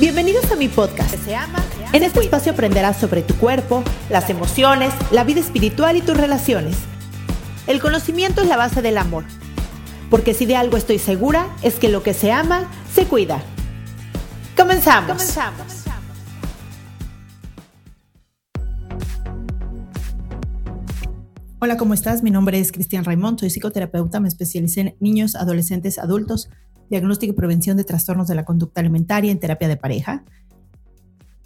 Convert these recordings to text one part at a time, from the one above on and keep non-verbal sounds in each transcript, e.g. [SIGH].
Bienvenidos a mi podcast. En este espacio aprenderás sobre tu cuerpo, las emociones, la vida espiritual y tus relaciones. El conocimiento es la base del amor. Porque si de algo estoy segura, es que lo que se ama, se cuida. Comenzamos. Comenzamos. Hola, ¿cómo estás? Mi nombre es Cristian Raimond, soy psicoterapeuta, me especialicé en niños, adolescentes, adultos diagnóstico y prevención de trastornos de la conducta alimentaria en terapia de pareja.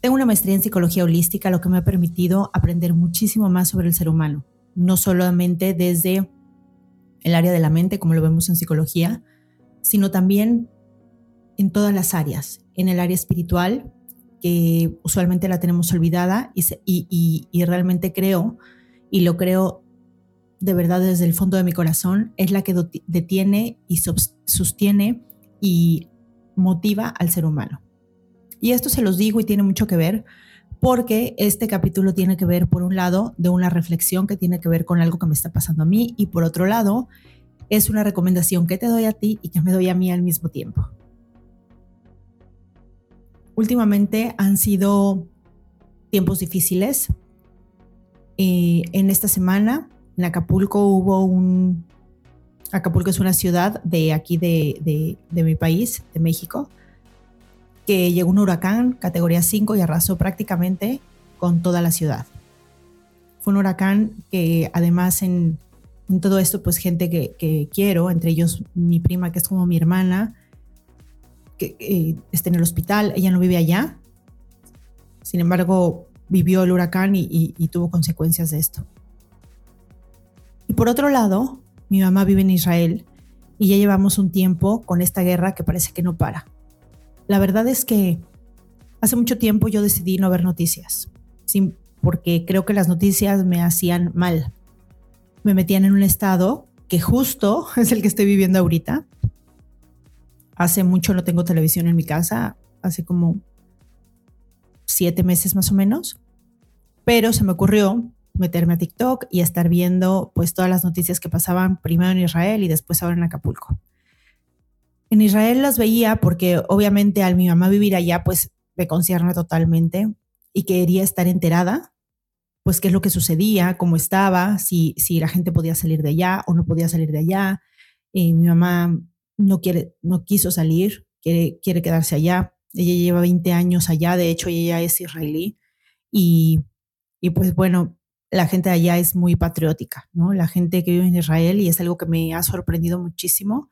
Tengo una maestría en psicología holística, lo que me ha permitido aprender muchísimo más sobre el ser humano, no solamente desde el área de la mente, como lo vemos en psicología, sino también en todas las áreas, en el área espiritual, que usualmente la tenemos olvidada y, y realmente creo, y lo creo de verdad desde el fondo de mi corazón, es la que detiene y sostiene y motiva al ser humano. Y esto se los digo y tiene mucho que ver porque este capítulo tiene que ver, por un lado, de una reflexión que tiene que ver con algo que me está pasando a mí y por otro lado, es una recomendación que te doy a ti y que me doy a mí al mismo tiempo. Últimamente han sido tiempos difíciles. Eh, en esta semana, en Acapulco hubo un Acapulco es una ciudad de aquí de, mi país, de México, que llegó un huracán categoría 5 y arrasó prácticamente con toda la ciudad. Fue un huracán que además en, todo esto, pues gente que, quiero, entre ellos mi prima, que es como mi hermana, que está en el hospital, ella no vive allá, sin embargo vivió el huracán y tuvo consecuencias de esto. Y por otro lado, mi mamá vive en Israel y ya llevamos un tiempo con esta guerra que parece que no para. La verdad es que hace mucho tiempo yo decidí no ver noticias, porque creo que las noticias me hacían mal. Me metían en un estado que justo [LAUGHS] es el que estoy viviendo ahorita. Hace mucho no tengo televisión en mi casa, hace como siete meses más o menos, pero se me ocurrió meterme a TikTok y estar viendo pues todas las noticias que pasaban primero en Israel y después ahora en Acapulco. En Israel las veía porque obviamente al mi mamá vivir allá pues me concierne totalmente y quería estar enterada pues qué es lo que sucedía, cómo estaba, si, si la gente podía salir de allá o no podía salir de allá. Eh, mi mamá no, quiere, no quiso salir, quiere, quiere quedarse allá. Ella lleva 20 años allá, de hecho ella es israelí y, y pues bueno, la gente allá es muy patriótica, ¿no? La gente que vive en Israel y es algo que me ha sorprendido muchísimo,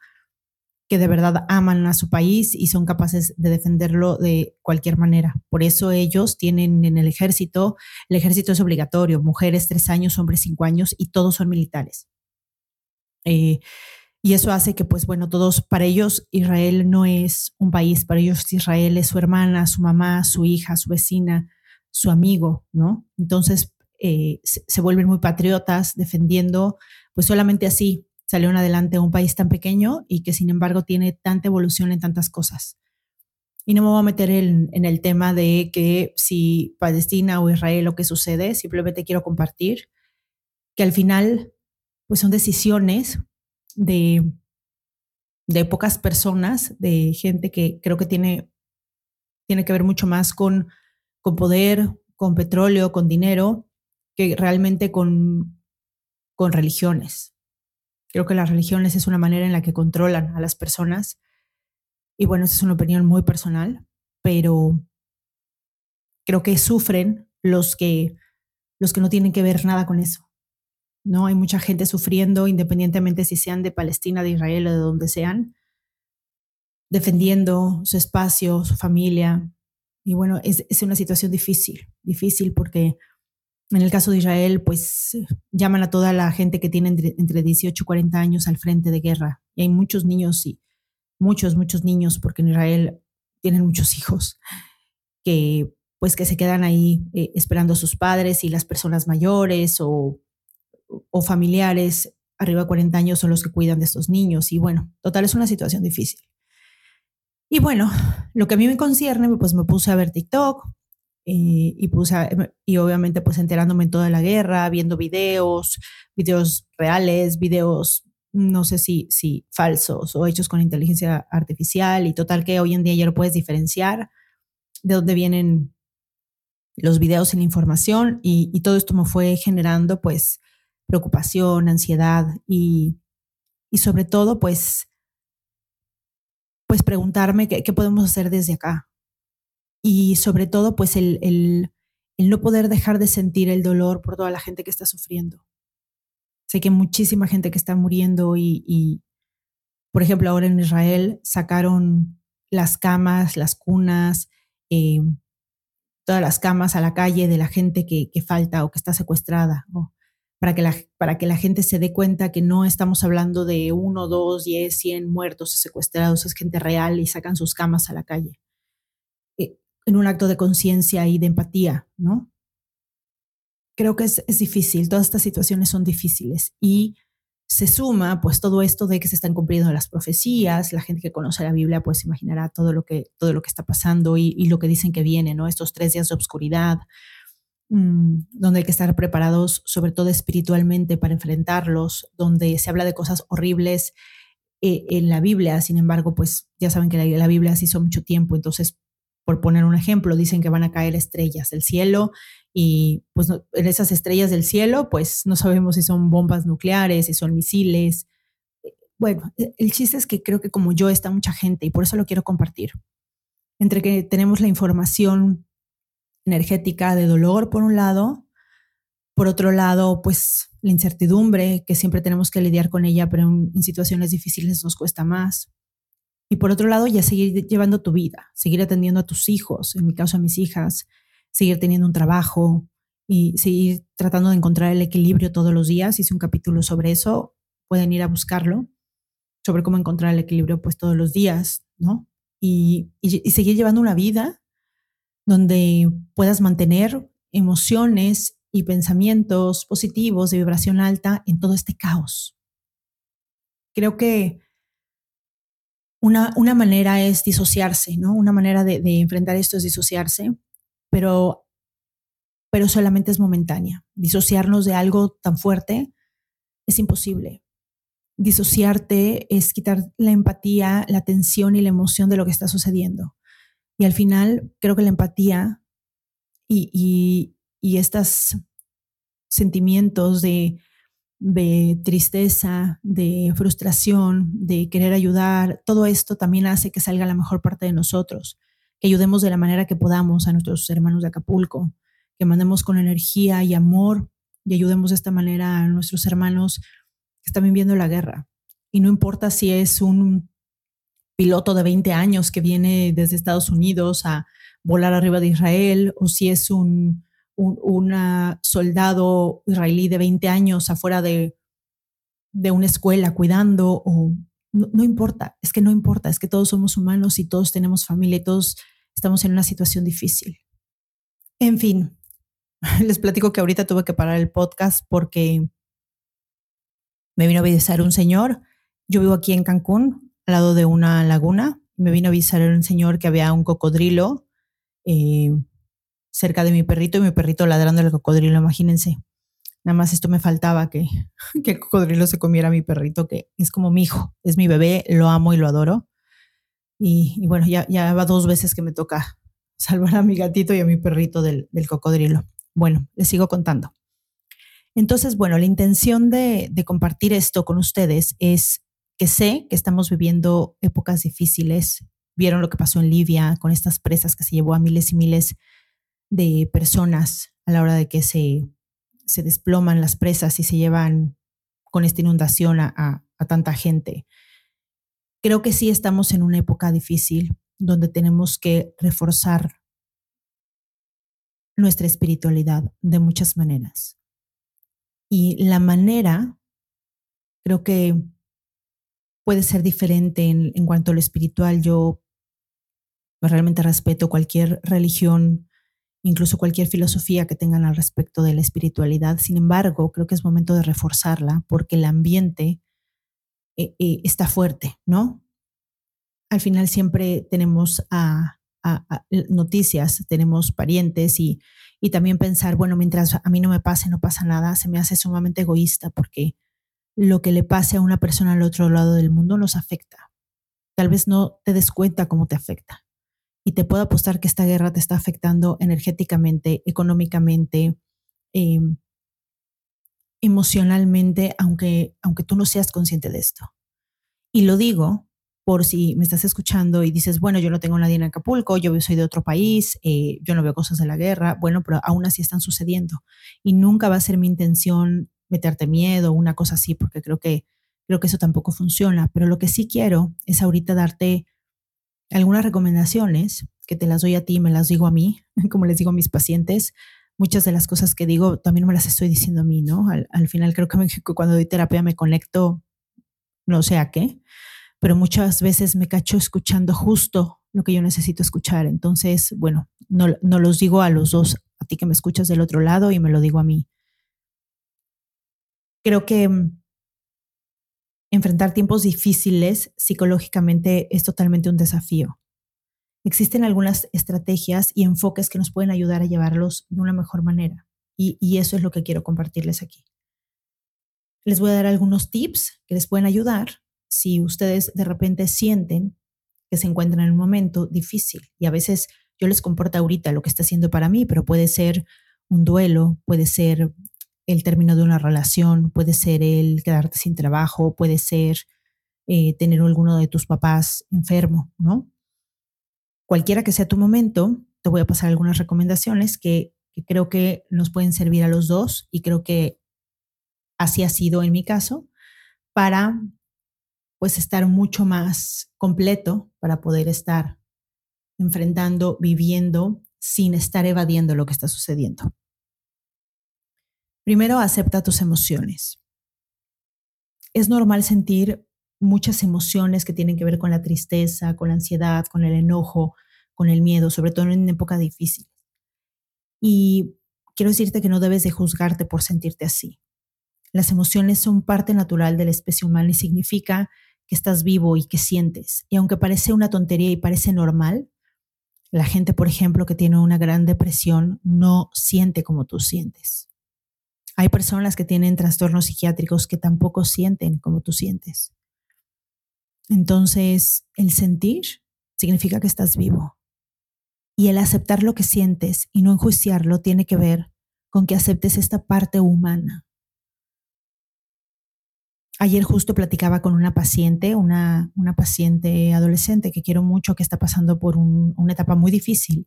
que de verdad aman a su país y son capaces de defenderlo de cualquier manera. Por eso ellos tienen en el ejército, el ejército es obligatorio, mujeres tres años, hombres cinco años y todos son militares. Eh, y eso hace que, pues bueno, todos, para ellos Israel no es un país, para ellos Israel es su hermana, su mamá, su hija, su vecina, su amigo, ¿no? Entonces, eh, se, vuelven muy patriotas defendiendo, pues solamente así salieron adelante un país tan pequeño y que sin embargo tiene tanta evolución en tantas cosas. Y no me voy a meter en, en el tema de que si Palestina o Israel lo que sucede, simplemente quiero compartir que al final pues son decisiones de, de pocas personas, de gente que creo que tiene, tiene que ver mucho más con, con poder, con petróleo, con dinero, que realmente con, con religiones. Creo que las religiones es una manera en la que controlan a las personas. Y bueno, esa es una opinión muy personal, pero creo que sufren los que, los que no tienen que ver nada con eso. ¿no? Hay mucha gente sufriendo, independientemente si sean de Palestina, de Israel o de donde sean, defendiendo su espacio, su familia. Y bueno, es, es una situación difícil, difícil porque en el caso de Israel, pues llaman a toda la gente que tiene entre, 18 y 40 años al frente de guerra. Y hay muchos niños y muchos, muchos niños, porque en Israel tienen muchos hijos, que pues que se quedan ahí eh, esperando a sus padres y las personas mayores o, o familiares arriba de 40 años son los que cuidan de estos niños. Y bueno, total, es una situación difícil. Y bueno, lo que a mí me concierne, pues me puse a ver TikTok y puse, y obviamente pues enterándome en toda la guerra, viendo videos, videos reales, videos no sé si, si falsos o hechos con inteligencia artificial y total que hoy en día ya lo puedes diferenciar de dónde vienen los videos y la información y, y todo esto me fue generando pues preocupación, ansiedad y, y sobre todo pues pues preguntarme qué, qué, podemos hacer desde acá. Y sobre todo, pues el, el, no poder dejar de sentir el dolor por toda la gente que está sufriendo. Sé que muchísima gente que está muriendo y, y, por ejemplo, ahora en Israel sacaron las camas, las cunas, eh, todas las camas a la calle de la gente que, falta o que está secuestrada. ¿no? para que, la, para que la gente se dé cuenta que no estamos hablando de uno, dos, diez, cien muertos secuestrados, es gente real y sacan sus camas a la calle. En un acto de conciencia y de empatía, ¿no? Creo que es, es difícil, todas estas situaciones son difíciles y se suma pues todo esto de que se están cumpliendo las profecías, la gente que conoce la Biblia pues imaginará todo lo que, todo lo que está pasando y, lo que dicen que viene, ¿no? Estos tres días de oscuridad, Mm, donde hay que estar preparados, sobre todo espiritualmente, para enfrentarlos, donde se habla de cosas horribles eh, en la Biblia, sin embargo, pues ya saben que la, la, Biblia se hizo mucho tiempo, entonces, por poner un ejemplo, dicen que van a caer estrellas del cielo y pues en esas estrellas del cielo, pues no sabemos si son bombas nucleares, si son misiles. Bueno, e, el chiste es que creo que como yo está mucha gente y por eso lo quiero compartir. Entre que tenemos la información energética de dolor por un lado, por otro lado, pues la incertidumbre, que siempre tenemos que lidiar con ella, pero en, situaciones difíciles nos cuesta más. Y por otro lado, ya seguir llevando tu vida, seguir atendiendo a tus hijos, en mi caso a mis hijas, seguir teniendo un trabajo y seguir tratando de encontrar el equilibrio todos los días. Hice un capítulo sobre eso, pueden ir a buscarlo, sobre cómo encontrar el equilibrio pues todos los días, ¿no? Y, y, y seguir llevando una vida donde puedas mantener emociones y pensamientos positivos de vibración alta en todo este caos. Creo que una, una manera es disociarse, ¿no? Una manera de, enfrentar esto es disociarse, pero, pero solamente es momentánea. Disociarnos de algo tan fuerte es imposible. Disociarte es quitar la empatía, la tensión y la emoción de lo que está sucediendo. Y al final creo que la empatía y, y, y estos sentimientos de, de tristeza, de frustración, de querer ayudar, todo esto también hace que salga la mejor parte de nosotros, que ayudemos de la manera que podamos a nuestros hermanos de Acapulco, que mandemos con energía y amor y ayudemos de esta manera a nuestros hermanos que están viviendo la guerra. Y no importa si es un piloto de 20 años que viene desde Estados Unidos a volar arriba de Israel, o si es un, un una soldado israelí de 20 años afuera de, de una escuela cuidando, o no, no, importa, es que no importa, es que todos somos humanos y todos tenemos familia y todos estamos en una situación difícil. En fin, [LAUGHS] les platico que ahorita tuve que parar el podcast porque me vino a visitar un señor. Yo vivo aquí en Cancún, al lado de una laguna. Me vino a avisar un señor que había un cocodrilo eh, cerca de mi perrito y mi perrito ladrando al cocodrilo, imagínense. Nada más esto me faltaba que, [LAUGHS] que el cocodrilo se comiera a mi perrito, que es como mi hijo, es mi bebé, lo amo y lo adoro. Y, y bueno, ya, ya va dos veces que me toca [LAUGHS] salvar a mi gatito y a mi perrito del, del cocodrilo. Bueno, les sigo contando. Entonces, bueno, la intención de, de compartir esto con ustedes es que sé que estamos viviendo épocas difíciles. Vieron lo que pasó en Libia con estas presas que se llevó a miles y miles de personas a la hora de que se, se desploman las presas y se llevan con esta inundación a, a, tanta gente. Creo que sí estamos en una época difícil donde tenemos que reforzar nuestra espiritualidad de muchas maneras. Y la manera, creo que puede ser diferente en, en cuanto a lo espiritual. Yo realmente respeto cualquier religión, incluso cualquier filosofía que tengan al respecto de la espiritualidad. Sin embargo, creo que es momento de reforzarla porque el ambiente eh, eh, está fuerte, ¿no? Al final siempre tenemos noticias, tenemos parientes y, y también pensar, bueno, mientras a mí no me pase, no pasa nada, se me hace sumamente egoísta porque lo que le pase a una persona al otro lado del mundo nos afecta. Tal vez no te des cuenta cómo te afecta. Y te puedo apostar que esta guerra te está afectando energéticamente, económicamente, em, emocionalmente, aunque, aunque tú no seas consciente de esto. Y lo digo por si me estás escuchando y dices, bueno, yo no tengo nadie en Acapulco, yo soy de otro país, eh, yo no veo cosas de la guerra, bueno, pero aún así están sucediendo. Y nunca va a ser mi intención meterte miedo una cosa así, porque creo que, creo que eso tampoco funciona. Pero lo que sí quiero es ahorita darte algunas recomendaciones que te las doy a ti, me las digo a mí, [LAUGHS] como les digo a mis pacientes. Muchas de las cosas que digo también me las estoy diciendo a mí, ¿no? Al, final creo que [LAUGHS] cuando doy terapia me conecto, no sé a qué, pero muchas veces me cacho escuchando justo lo que yo necesito escuchar. Entonces, bueno, no, no los digo a los dos, a ti que me escuchas del otro lado y me lo digo a mí. Creo que mm, enfrentar tiempos difíciles psicológicamente es totalmente un desafío. Existen algunas estrategias y enfoques que nos pueden ayudar a llevarlos de una mejor manera. Y, eso es lo que quiero compartirles aquí. Les voy a dar algunos tips que les pueden ayudar si ustedes de repente sienten que se encuentran en un momento difícil y a veces yo les comporto ahorita lo que está haciendo para mí, pero puede ser un duelo, puede ser el término de una relación, puede ser el quedarte sin trabajo, puede ser eh, tener alguno de tus papás enfermo, ¿no? Cualquiera que sea tu momento, te voy a pasar algunas recomendaciones que, que creo que nos pueden servir a los dos y creo que así ha sido en mi caso para pues estar mucho más completo para poder estar enfrentando, viviendo sin estar evadiendo lo que está sucediendo. Primero, acepta tus emociones. Es normal sentir muchas emociones que tienen que ver con la tristeza, con la ansiedad, con el enojo, con el miedo, sobre todo en época difícil. Y quiero decirte que no debes de juzgarte por sentirte así. Las emociones son parte natural de la especie humana y significa que estás vivo y que sientes. Y aunque parece una tontería y parece normal, la gente, por ejemplo, que tiene una gran depresión no siente como tú sientes. Hay personas que tienen trastornos psiquiátricos que tampoco sienten como tú sientes. Entonces, el sentir significa que estás vivo. Y el aceptar lo que sientes y no enjuiciarlo tiene que ver con que aceptes esta parte humana Ayer justo platicaba con una paciente, una, una paciente adolescente que quiero mucho, que está pasando por una etapa muy difícil,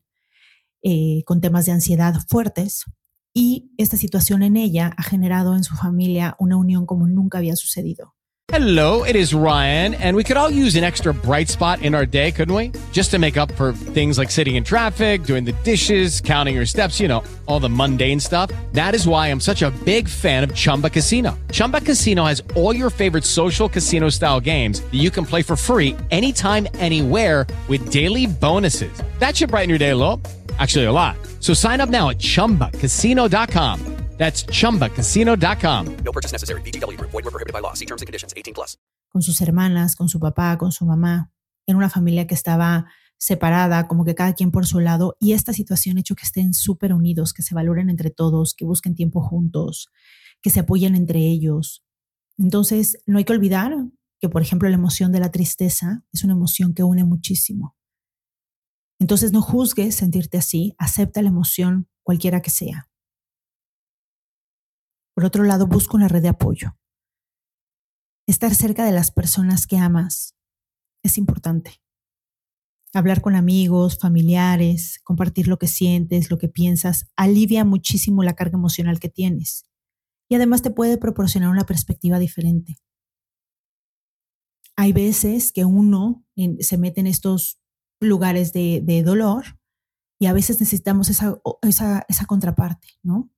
eh, con temas de ansiedad fuertes. Y esta situación en ella ha generado en su familia una unión como nunca había sucedido. Hello, it is Ryan, and we could all use an extra bright spot in our day, couldn't we? Just to make up for things like sitting in traffic, doing the dishes, counting your steps, you know, all the mundane stuff. That is why I'm such a big fan of Chumba Casino. Chumba Casino has all your favorite social casino style games that you can play for free anytime, anywhere with daily bonuses. That should brighten your day a little. Actually, a lot. So sign up now at chumbacasino.com. That's chumbacasino.com. No purchase necessary. BGW. Void were prohibited by law. See terms and conditions 18 plus. Con sus hermanas, con su papá, con su mamá, en una familia que estaba separada, como que cada quien por su lado, y esta situación ha hecho que estén súper unidos, que se valoren entre todos, que busquen tiempo juntos, que se apoyen entre ellos. Entonces, no hay que olvidar que, por ejemplo, la emoción de la tristeza es una emoción que une muchísimo. Entonces, no juzgues sentirte así, acepta la emoción cualquiera que sea. Por otro lado, busca una red de apoyo. Estar cerca de las personas que amas es importante. Hablar con amigos, familiares, compartir lo que sientes, lo que piensas, alivia muchísimo la carga emocional que tienes y además te puede proporcionar una perspectiva diferente. Hay veces que uno se mete en estos lugares de, dolor y a veces necesitamos esa, esa contraparte, ¿no?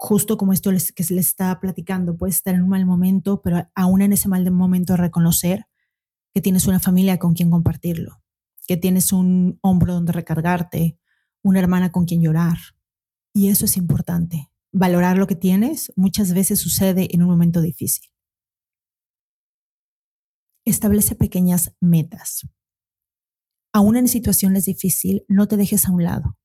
justo como esto que se les está platicando, puedes estar en un mal momento, pero aún en ese mal momento reconocer que tienes una familia con quien compartirlo, que tienes un hombro donde recargarte, una hermana con quien llorar. Y eso es importante. Valorar lo que tienes muchas veces sucede en un momento difícil. Establece pequeñas metas. Aún en situaciones difíciles, no te dejes a un lado.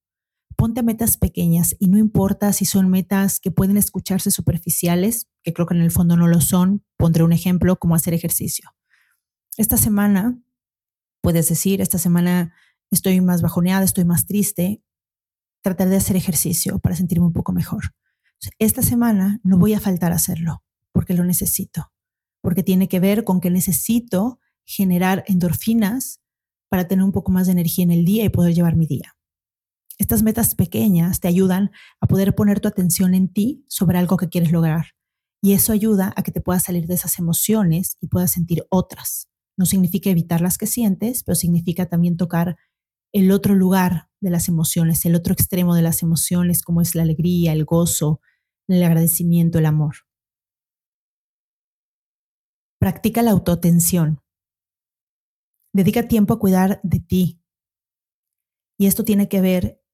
Ponte metas pequeñas y no importa si son metas que pueden escucharse superficiales, que creo que en el fondo no lo son. Pondré un ejemplo como hacer ejercicio. Esta semana, puedes decir, esta semana estoy más bajoneada, estoy más triste, tratar de hacer ejercicio para sentirme un poco mejor. Esta semana no voy a faltar a hacerlo porque lo necesito, porque tiene que ver con que necesito generar endorfinas para tener un poco más de energía en el día y poder llevar mi día. Estas metas pequeñas te ayudan a poder poner tu atención en ti sobre algo que quieres lograr. Y eso ayuda a que te puedas salir de esas emociones y puedas sentir otras. No significa evitar las que sientes, pero significa también tocar el otro lugar de las emociones, el otro extremo de las emociones, como es la alegría, el gozo, el agradecimiento, el amor. Practica la autoatención. Dedica tiempo a cuidar de ti. Y esto tiene que ver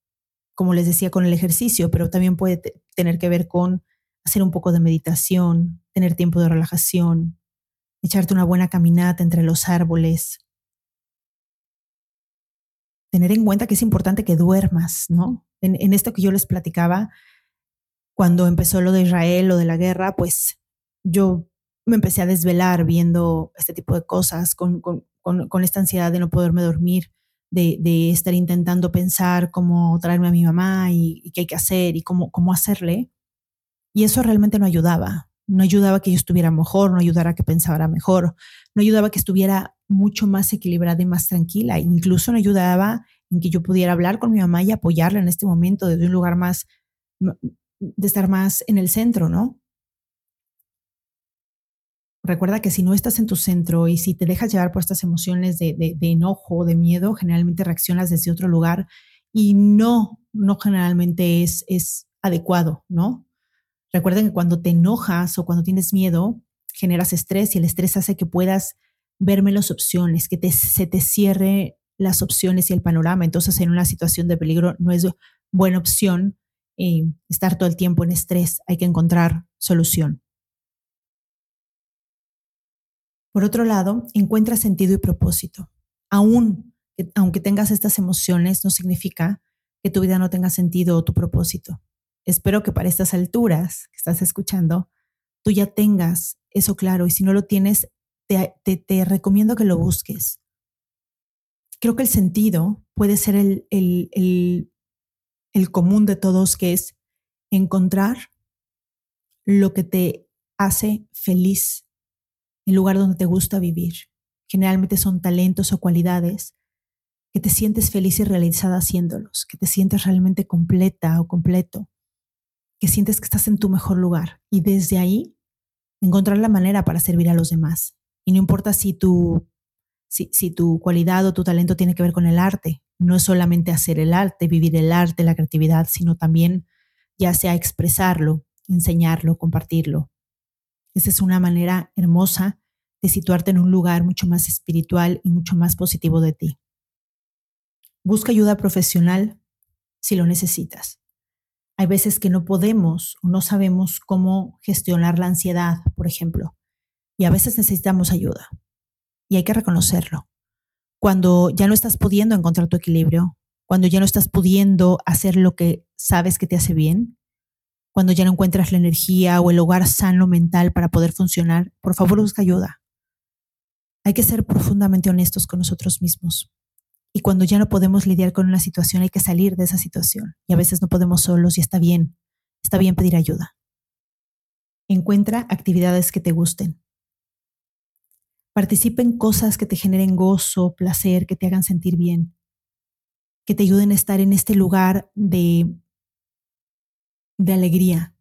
como les decía, con el ejercicio, pero también puede tener que ver con hacer un poco de meditación, tener tiempo de relajación, echarte una buena caminata entre los árboles. Tener en cuenta que es importante que duermas, ¿no? En, esto que yo les platicaba, cuando empezó lo de Israel, lo de la guerra, pues yo me empecé a desvelar viendo este tipo de cosas, con esta ansiedad de no poderme dormir de, estar intentando pensar cómo traerme a mi mamá y, qué hay que hacer y cómo, cómo hacerle. Y eso realmente no ayudaba. No ayudaba que yo estuviera mejor, no ayudara que pensara mejor, no ayudaba que estuviera mucho más equilibrada y más tranquila. Incluso no ayudaba en que yo pudiera hablar con mi mamá y apoyarla en este momento desde un lugar más, de estar más en el centro, ¿no? Recuerda que si no estás en tu centro y si te dejas llevar por estas emociones de, de, de enojo, de miedo, generalmente reaccionas desde otro lugar y no, no generalmente es, es adecuado, ¿no? Recuerden que cuando te enojas o cuando tienes miedo, generas estrés y el estrés hace que puedas ver menos opciones, que te, se te cierre las opciones y el panorama. Entonces, en una situación de peligro no es buena opción eh, estar todo el tiempo en estrés. Hay que encontrar solución. Por otro lado, encuentra sentido y propósito. Aún, aunque tengas estas emociones, no significa que tu vida no tenga sentido o tu propósito. Espero que para estas alturas que estás escuchando, tú ya tengas eso claro y si no lo tienes, te, recomiendo que lo busques. Creo que el sentido puede ser el, el común de todos, que es encontrar lo que te hace feliz el lugar donde te gusta vivir. Generalmente son talentos o cualidades que te sientes feliz y realizada haciéndolos, que te sientes realmente completa o completo, que sientes que estás en tu mejor lugar y desde ahí encontrar la manera para servir a los demás. Y no importa si tu, si, si tu cualidad o tu talento tiene que ver con el arte, no es solamente hacer el arte, vivir el arte, la creatividad, sino también ya sea expresarlo, enseñarlo, compartirlo, esa es una manera hermosa de situarte en un lugar mucho más espiritual y mucho más positivo de ti. Busca ayuda profesional si lo necesitas. Hay veces que no podemos o no sabemos cómo gestionar la ansiedad, por ejemplo, y a veces necesitamos ayuda. Y hay que reconocerlo. Cuando ya no estás pudiendo encontrar tu equilibrio, cuando ya no estás pudiendo hacer lo que sabes que te hace bien, cuando ya no encuentras la energía o el hogar sano mental para poder funcionar, por favor busca ayuda. Hay que ser profundamente honestos con nosotros mismos. Y cuando ya no podemos lidiar con una situación, hay que salir de esa situación. Y a veces no podemos solos y está bien. Está bien pedir ayuda. Encuentra actividades que te gusten. Participa en cosas que te generen gozo, placer, que te hagan sentir bien, que te ayuden a estar en este lugar de de alegría.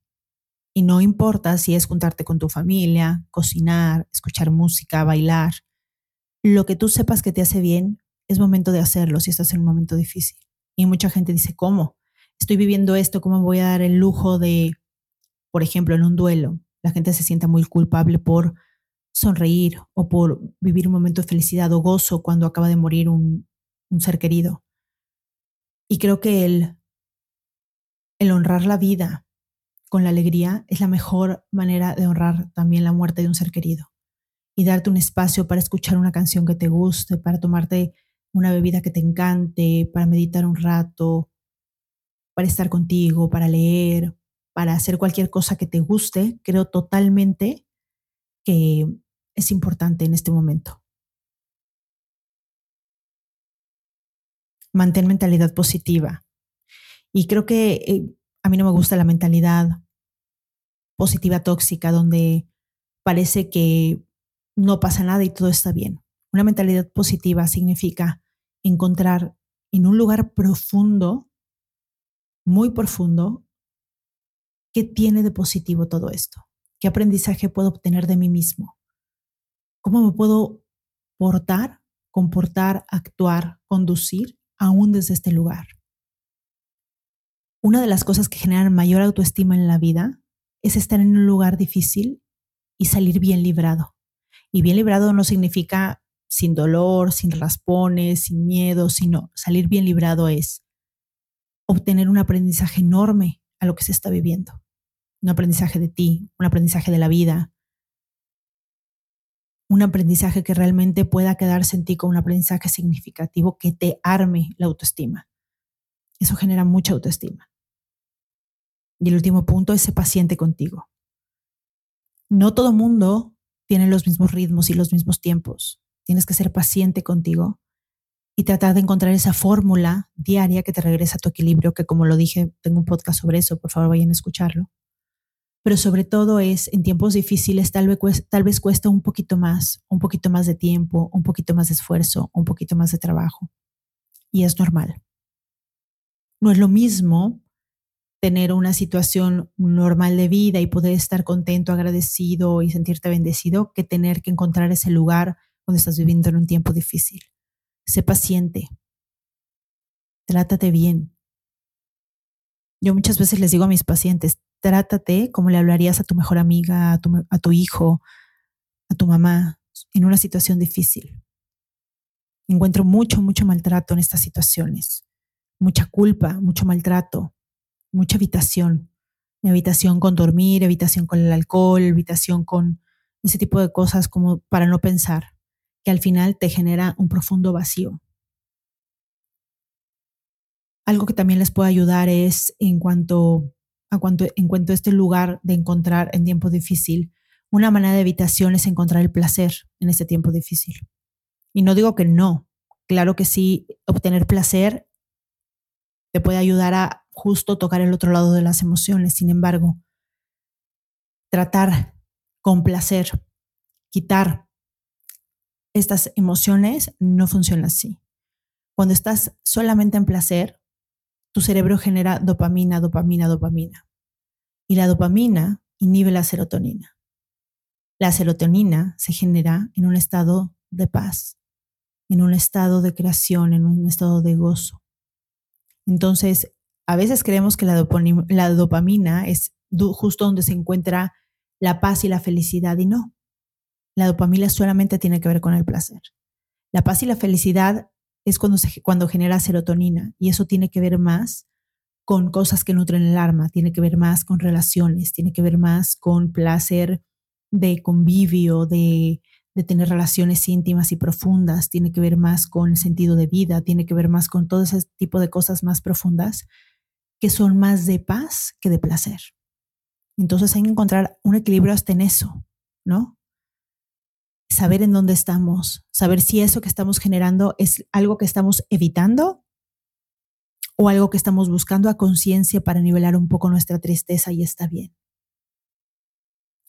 Y no importa si es juntarte con tu familia, cocinar, escuchar música, bailar. Lo que tú sepas que te hace bien, es momento de hacerlo si estás en un momento difícil. Y mucha gente dice, ¿cómo? Estoy viviendo esto, ¿cómo voy a dar el lujo de, por ejemplo, en un duelo? La gente se sienta muy culpable por sonreír o por vivir un momento de felicidad o gozo cuando acaba de morir un, un ser querido. Y creo que el, el honrar la vida con la alegría es la mejor manera de honrar también la muerte de un ser querido. Y darte un espacio para escuchar una canción que te guste, para tomarte una bebida que te encante, para meditar un rato, para estar contigo, para leer, para hacer cualquier cosa que te guste, creo totalmente que es importante en este momento. Mantén mentalidad positiva. Y creo que eh, a mí no me gusta la mentalidad positiva tóxica donde parece que no pasa nada y todo está bien. Una mentalidad positiva significa encontrar en un lugar profundo, muy profundo, qué tiene de positivo todo esto, qué aprendizaje puedo obtener de mí mismo, cómo me puedo portar, comportar, actuar, conducir aún desde este lugar. Una de las cosas que generan mayor autoestima en la vida es estar en un lugar difícil y salir bien librado. Y bien librado no significa sin dolor, sin raspones, sin miedo, sino salir bien librado es obtener un aprendizaje enorme a lo que se está viviendo. Un aprendizaje de ti, un aprendizaje de la vida, un aprendizaje que realmente pueda quedarse en ti como un aprendizaje significativo que te arme la autoestima. Eso genera mucha autoestima. Y el último punto es ser paciente contigo. No todo mundo tiene los mismos ritmos y los mismos tiempos. Tienes que ser paciente contigo y tratar de encontrar esa fórmula diaria que te regresa a tu equilibrio, que como lo dije, tengo un podcast sobre eso, por favor vayan a escucharlo pero sobre todo es en tiempos difíciles tal vez, tal vez cuesta un poquito más, un poquito más de tiempo, un poquito más de esfuerzo, un poquito más de trabajo. Y es normal. No es lo mismo tener una situación normal de vida y poder estar contento, agradecido y sentirte bendecido que tener que encontrar ese lugar donde estás viviendo en un tiempo difícil. Sé paciente. Trátate bien. Yo muchas veces les digo a mis pacientes, trátate como le hablarías a tu mejor amiga, a tu, hijo, a tu mamá, en una situación difícil. Encuentro mucho, mucho maltrato en estas situaciones. Mucha culpa, mucho maltrato, mucha evitación. Evitación con dormir, evitación con el alcohol, evitación con ese tipo de cosas como para no pensar, que al final te genera un profundo vacío. Algo que también les puede ayudar es en cuanto a cuanto, en cuanto a este lugar de encontrar en tiempo difícil, una manera de evitación es encontrar el placer en este tiempo difícil. Y no digo que no, claro que sí, obtener placer te puede ayudar a justo tocar el otro lado de las emociones. Sin embargo, tratar con placer, quitar estas emociones no funciona así. Cuando estás solamente en placer, tu cerebro genera dopamina, dopamina, dopamina. Y la dopamina inhibe la serotonina. La serotonina se genera en un estado de paz, en un estado de creación, en un estado de gozo. Entonces, a veces creemos que la, dopamina, la dopamina es justo donde se encuentra la paz y la felicidad y no. La dopamina solamente tiene que ver con el placer. La paz y la felicidad es cuando, se, cuando genera serotonina y eso tiene que ver más con cosas que nutren el alma, tiene que ver más con relaciones, tiene que ver más con placer de convivio, de, de tener relaciones íntimas y profundas, tiene que ver más con el sentido de vida, tiene que ver más con todo ese tipo de cosas más profundas que son más de paz que de placer. Entonces hay que encontrar un equilibrio hasta en eso, ¿no? saber en dónde estamos, saber si eso que estamos generando es algo que estamos evitando o algo que estamos buscando a conciencia para nivelar un poco nuestra tristeza y está bien.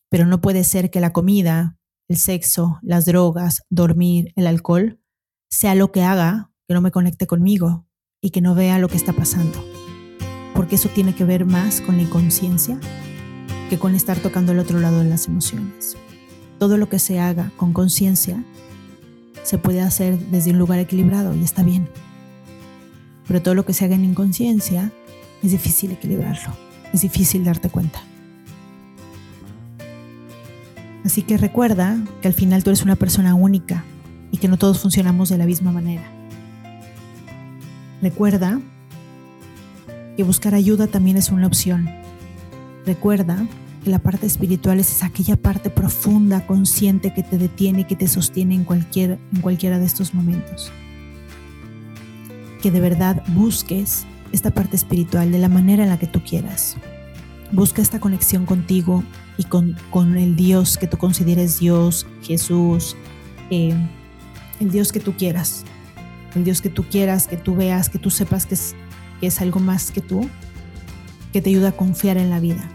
Pero no puede ser que la comida, el sexo, las drogas, dormir, el alcohol, sea lo que haga que no me conecte conmigo y que no vea lo que está pasando. Porque eso tiene que ver más con la inconsciencia que con estar tocando el otro lado de las emociones todo lo que se haga con conciencia se puede hacer desde un lugar equilibrado y está bien. Pero todo lo que se haga en inconsciencia es difícil equilibrarlo, es difícil darte cuenta. Así que recuerda que al final tú eres una persona única y que no todos funcionamos de la misma manera. Recuerda que buscar ayuda también es una opción. Recuerda que la parte espiritual es aquella parte profunda, consciente que te detiene, que te sostiene en, cualquier, en cualquiera de estos momentos. Que de verdad busques esta parte espiritual de la manera en la que tú quieras. Busca esta conexión contigo y con, con el Dios que tú consideres Dios, Jesús, eh, el Dios que tú quieras. El Dios que tú quieras, que tú veas, que tú sepas que es, que es algo más que tú, que te ayuda a confiar en la vida.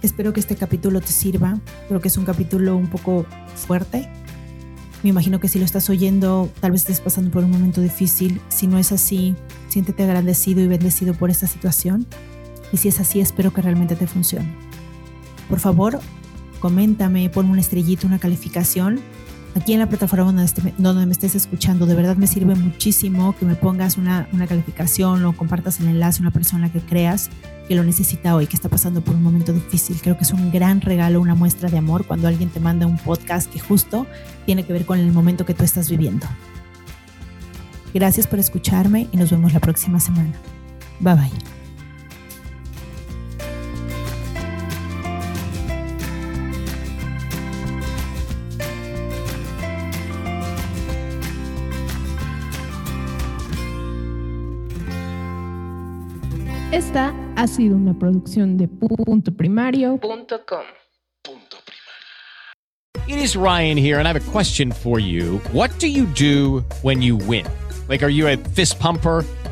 Espero que este capítulo te sirva. Creo que es un capítulo un poco fuerte. Me imagino que si lo estás oyendo, tal vez estés pasando por un momento difícil. Si no es así, siéntete agradecido y bendecido por esta situación. Y si es así, espero que realmente te funcione. Por favor, coméntame, ponme una estrellita, una calificación aquí en la plataforma donde, me estés escuchando. De verdad me sirve muchísimo que me pongas una, una calificación o compartas el enlace a una persona que creas que lo necesita hoy, que está pasando por un momento difícil. Creo que es un gran regalo, una muestra de amor cuando alguien te manda un podcast que justo tiene que ver con el momento que tú estás viviendo. Gracias por escucharme y nos vemos la próxima semana. Bye bye. Esta ha sido una producción de punto primario.com. It is Ryan here and I have a question for you. What do you do when you win? Like are you a fist pumper?